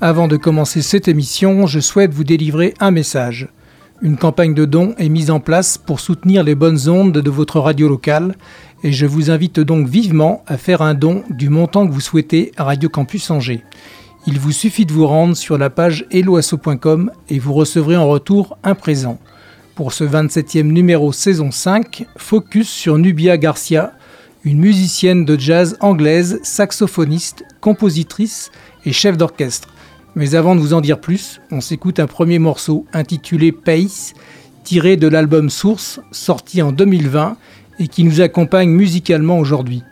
Avant de commencer cette émission, je souhaite vous délivrer un message. Une campagne de dons est mise en place pour soutenir les bonnes ondes de votre radio locale et je vous invite donc vivement à faire un don du montant que vous souhaitez à Radio Campus Angers. Il vous suffit de vous rendre sur la page eloasso.com et vous recevrez en retour un présent. Pour ce 27e numéro saison 5, focus sur Nubia Garcia, une musicienne de jazz anglaise, saxophoniste, compositrice et chef d'orchestre. Mais avant de vous en dire plus, on s'écoute un premier morceau intitulé Pace, tiré de l'album Source, sorti en 2020 et qui nous accompagne musicalement aujourd'hui.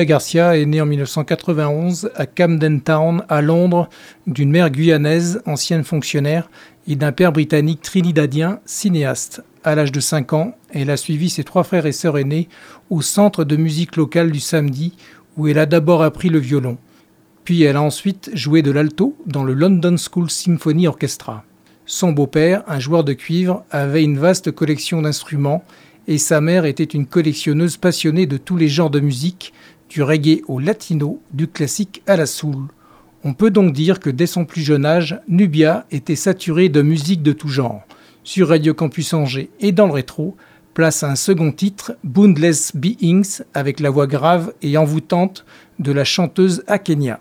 Garcia est née en 1991 à Camden Town, à Londres, d'une mère guyanaise, ancienne fonctionnaire, et d'un père britannique trinidadien, cinéaste. À l'âge de 5 ans, elle a suivi ses trois frères et sœurs aînés au centre de musique local du samedi, où elle a d'abord appris le violon. Puis elle a ensuite joué de l'alto dans le London School Symphony Orchestra. Son beau-père, un joueur de cuivre, avait une vaste collection d'instruments et sa mère était une collectionneuse passionnée de tous les genres de musique, du reggae au latino, du classique à la soul. On peut donc dire que dès son plus jeune âge, Nubia était saturée de musique de tout genre. Sur Radio Campus Angers et dans le rétro, place un second titre, Boundless Beings, avec la voix grave et envoûtante de la chanteuse Akenya.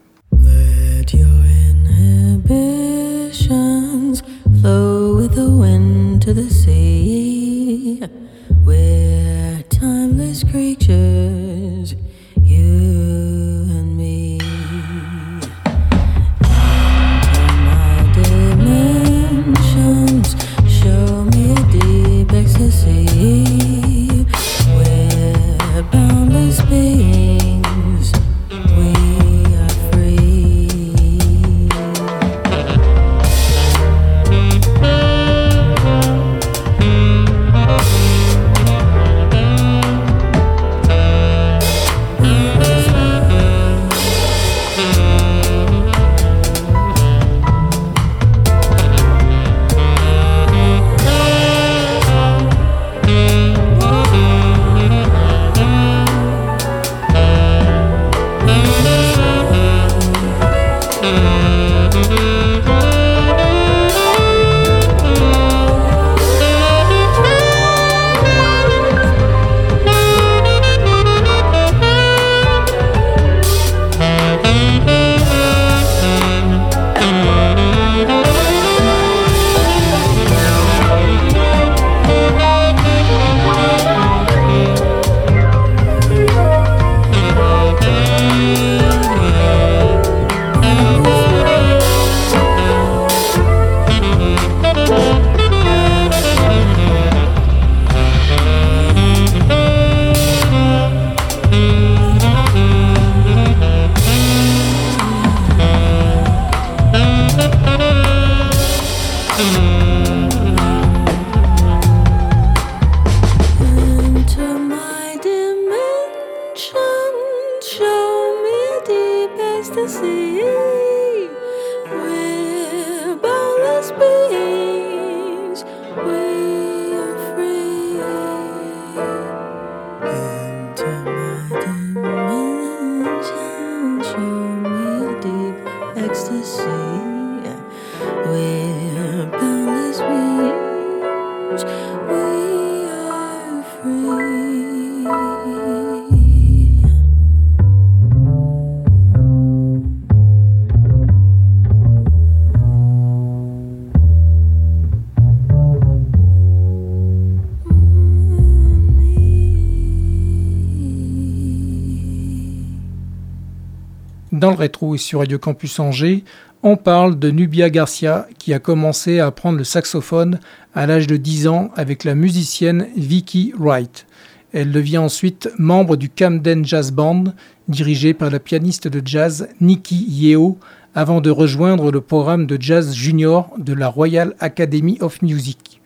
Et sur Radio Campus Angers, on parle de Nubia Garcia qui a commencé à apprendre le saxophone à l'âge de 10 ans avec la musicienne Vicky Wright. Elle devient ensuite membre du Camden Jazz Band, dirigé par la pianiste de jazz Nikki Yeo, avant de rejoindre le programme de jazz junior de la Royal Academy of Music.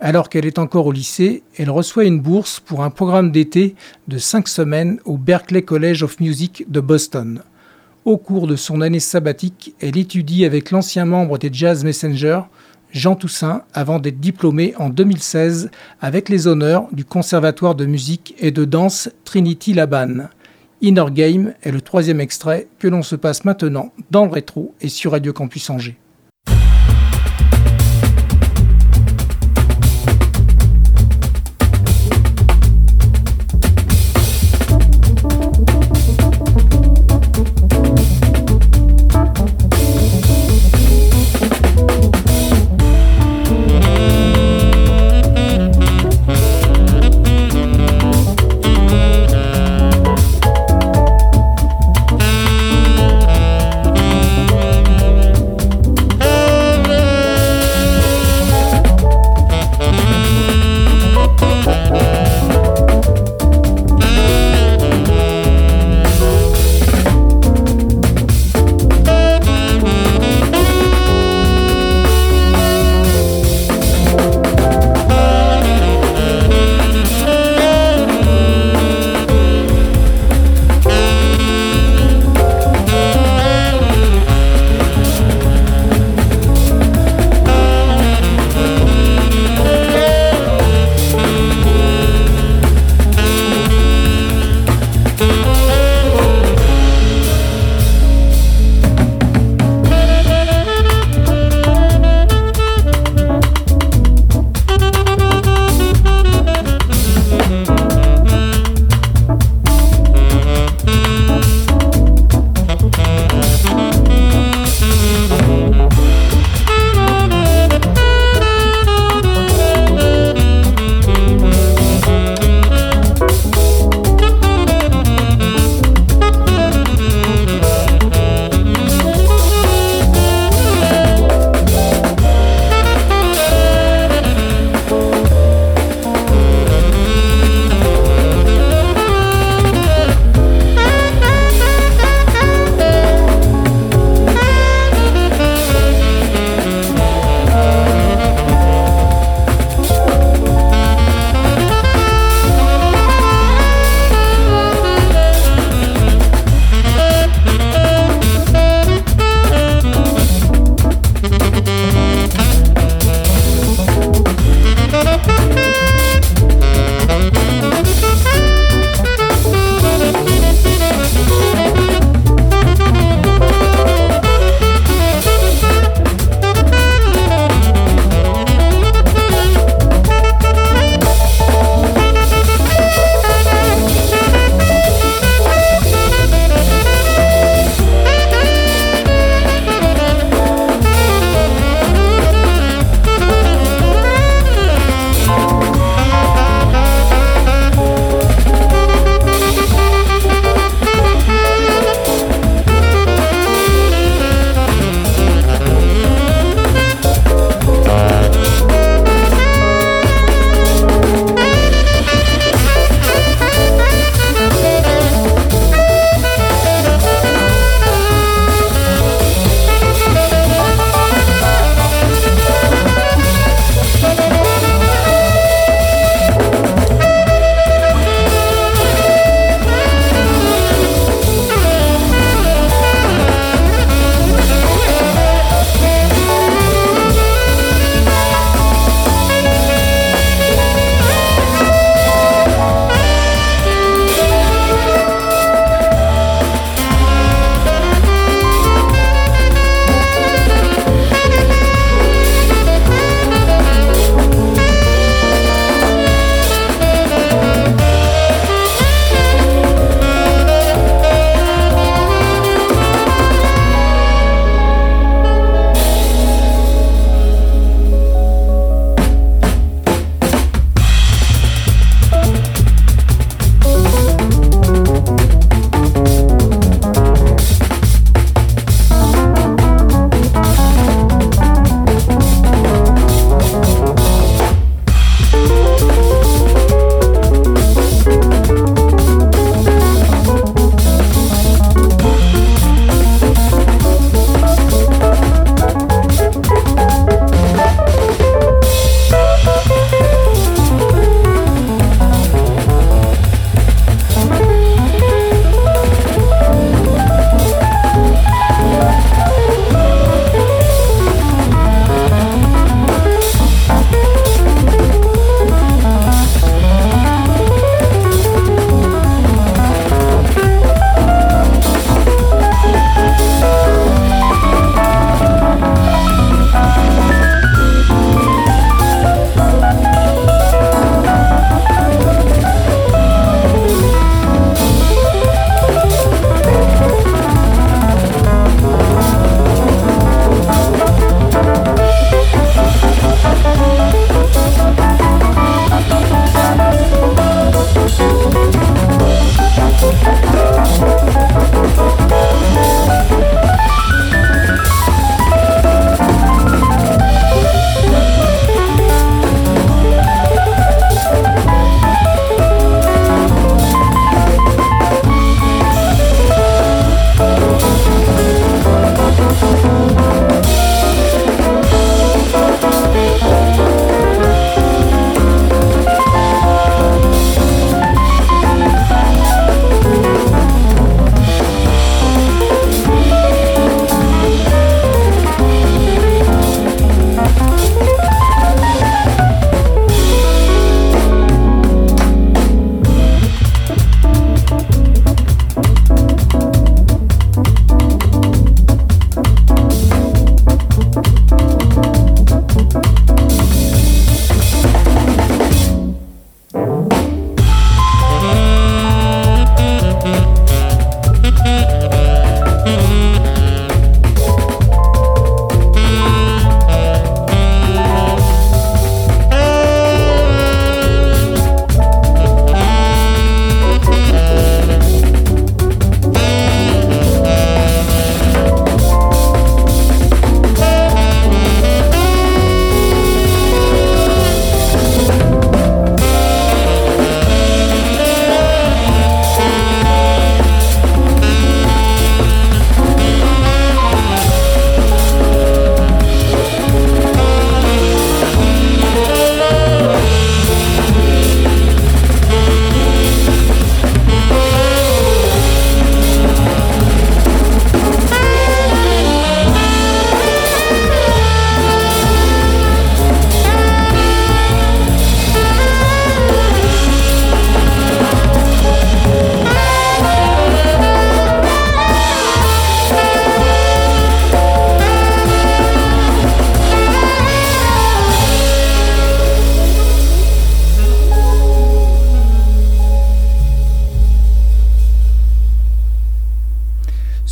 Alors qu'elle est encore au lycée, elle reçoit une bourse pour un programme d'été de 5 semaines au Berklee College of Music de Boston. Au cours de son année sabbatique, elle étudie avec l'ancien membre des Jazz Messengers, Jean Toussaint, avant d'être diplômée en 2016 avec les honneurs du Conservatoire de musique et de danse Trinity Laban. Inner Game est le troisième extrait que l'on se passe maintenant dans le rétro et sur Radio Campus Angers.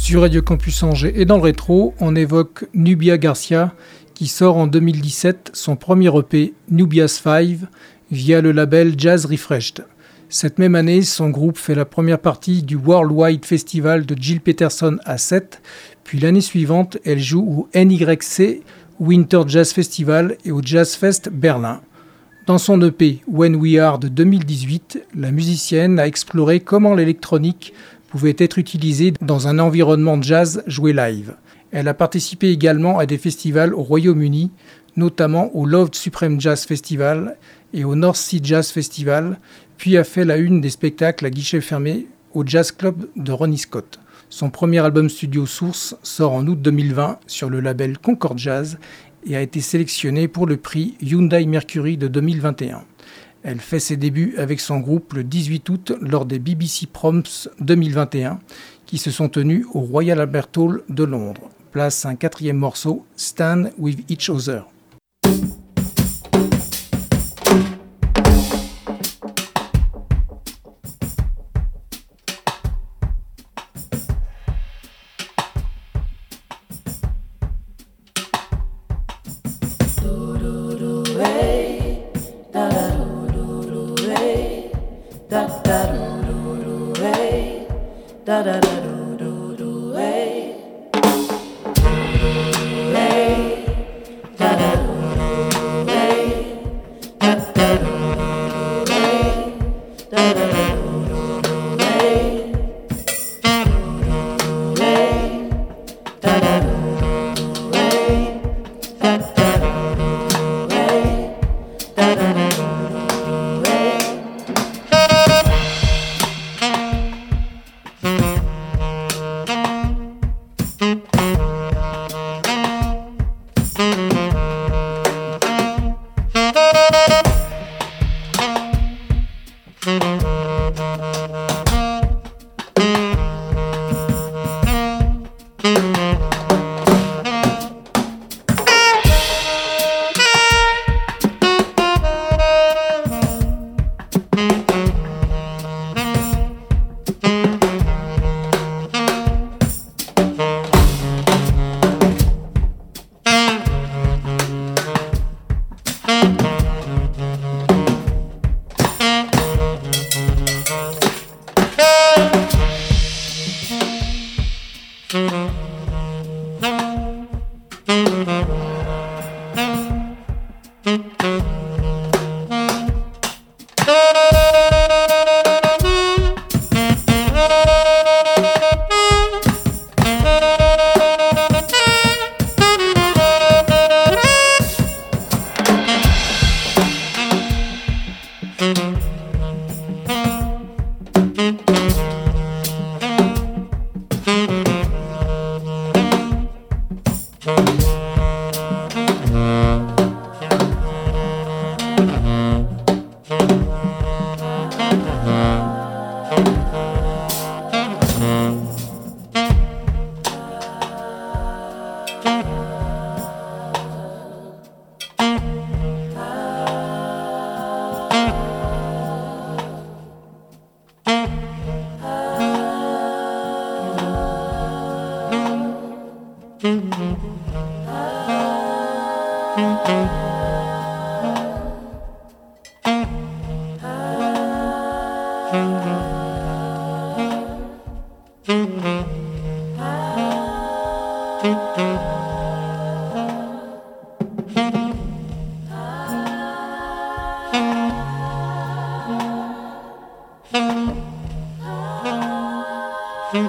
Sur Radio Campus Angers et dans le rétro, on évoque Nubia Garcia qui sort en 2017 son premier EP Nubia's 5 via le label Jazz Refreshed. Cette même année, son groupe fait la première partie du Worldwide Festival de Jill Peterson à 7, puis l'année suivante, elle joue au NYC Winter Jazz Festival et au Jazz Fest Berlin. Dans son EP When We Are de 2018, la musicienne a exploré comment l'électronique pouvait être utilisée dans un environnement jazz joué live. Elle a participé également à des festivals au Royaume-Uni, notamment au Love Supreme Jazz Festival et au North Sea Jazz Festival, puis a fait la une des spectacles à guichet fermé au Jazz Club de Ronnie Scott. Son premier album studio Source sort en août 2020 sur le label Concord Jazz et a été sélectionné pour le prix Hyundai Mercury de 2021. Elle fait ses débuts avec son groupe le 18 août lors des BBC Proms 2021 qui se sont tenus au Royal Albert Hall de Londres. Place un quatrième morceau, Stand with Each Other. Parmi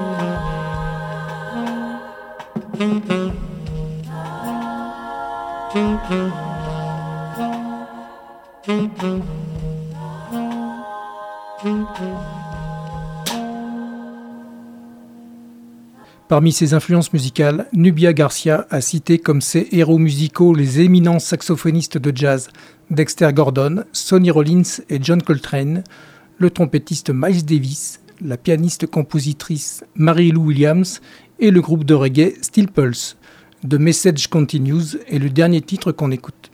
ses influences musicales, Nubia Garcia a cité comme ses héros musicaux les éminents saxophonistes de jazz Dexter Gordon, Sonny Rollins et John Coltrane, le trompettiste Miles Davis, la pianiste-compositrice Mary-Lou Williams et le groupe de reggae Steel Pulse. The Message Continues est le dernier titre qu'on écoute.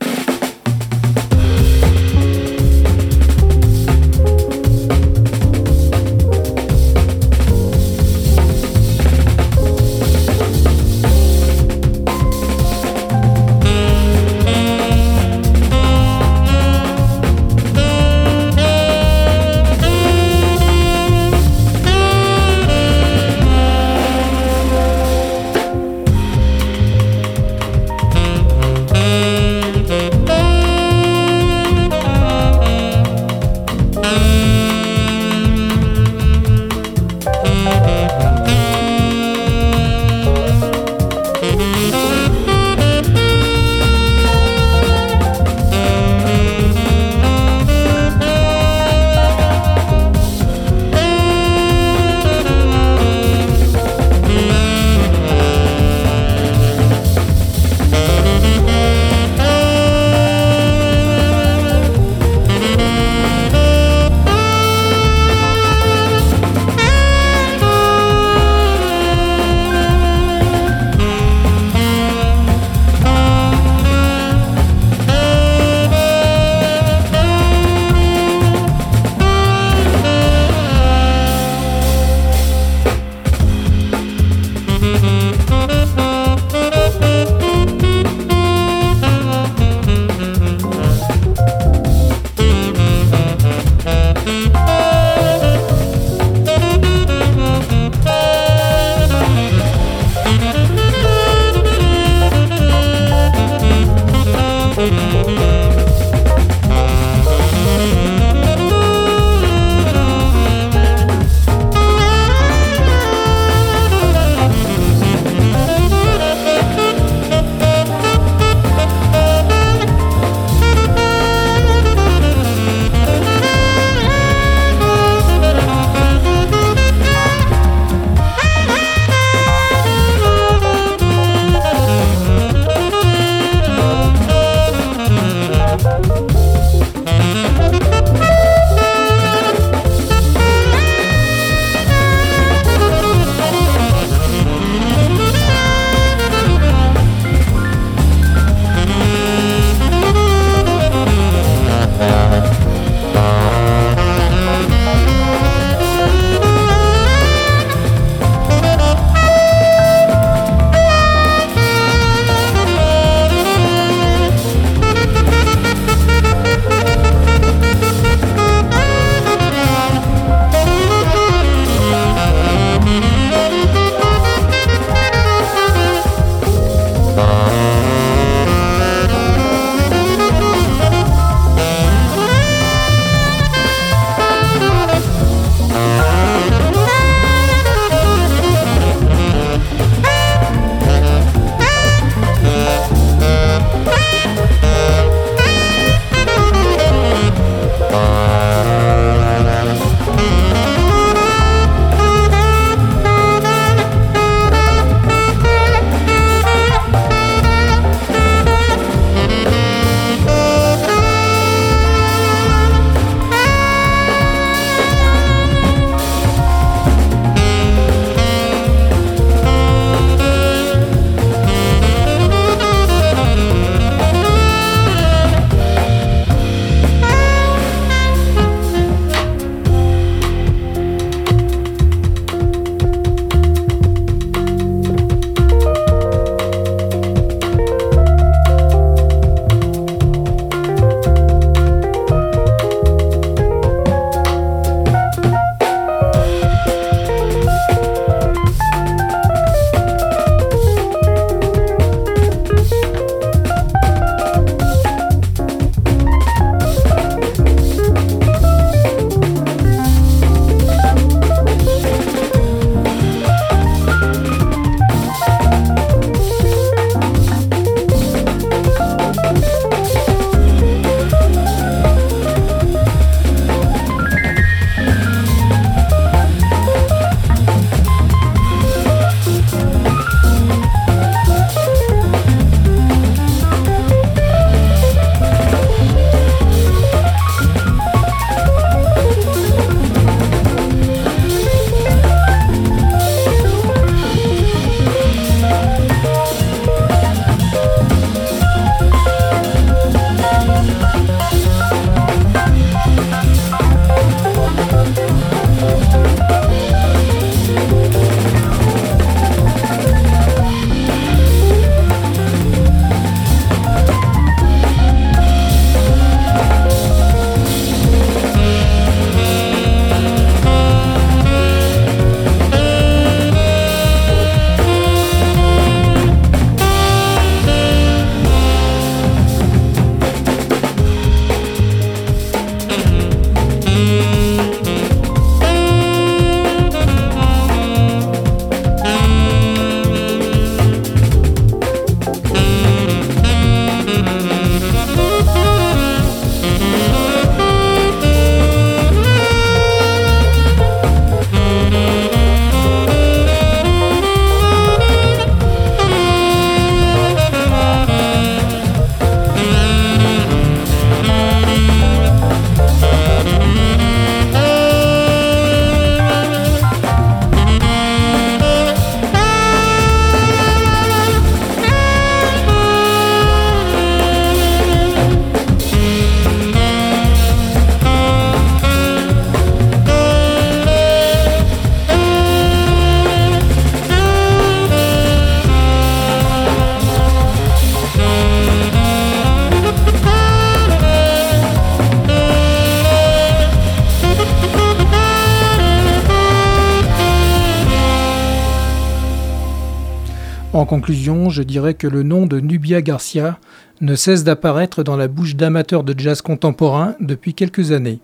En conclusion, je dirais que le nom de Nubia Garcia ne cesse d'apparaître dans la bouche d'amateurs de jazz contemporain depuis quelques années.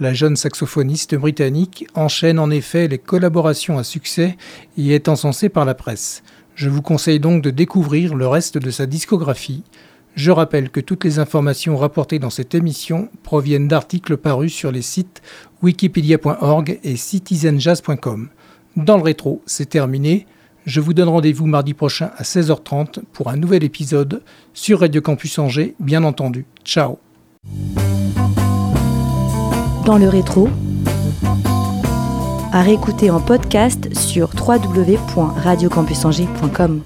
La jeune saxophoniste britannique enchaîne en effet les collaborations à succès et est encensée par la presse. Je vous conseille donc de découvrir le reste de sa discographie. Je rappelle que toutes les informations rapportées dans cette émission proviennent d'articles parus sur les sites wikipedia.org et citizenjazz.com. Dans le rétro, c'est terminé. Je vous donne rendez-vous mardi prochain à 16h30 pour un nouvel épisode sur Radio Campus Angers, bien entendu. Ciao Dans le rétro, à réécouter en podcast sur www.radiocampusangers.com.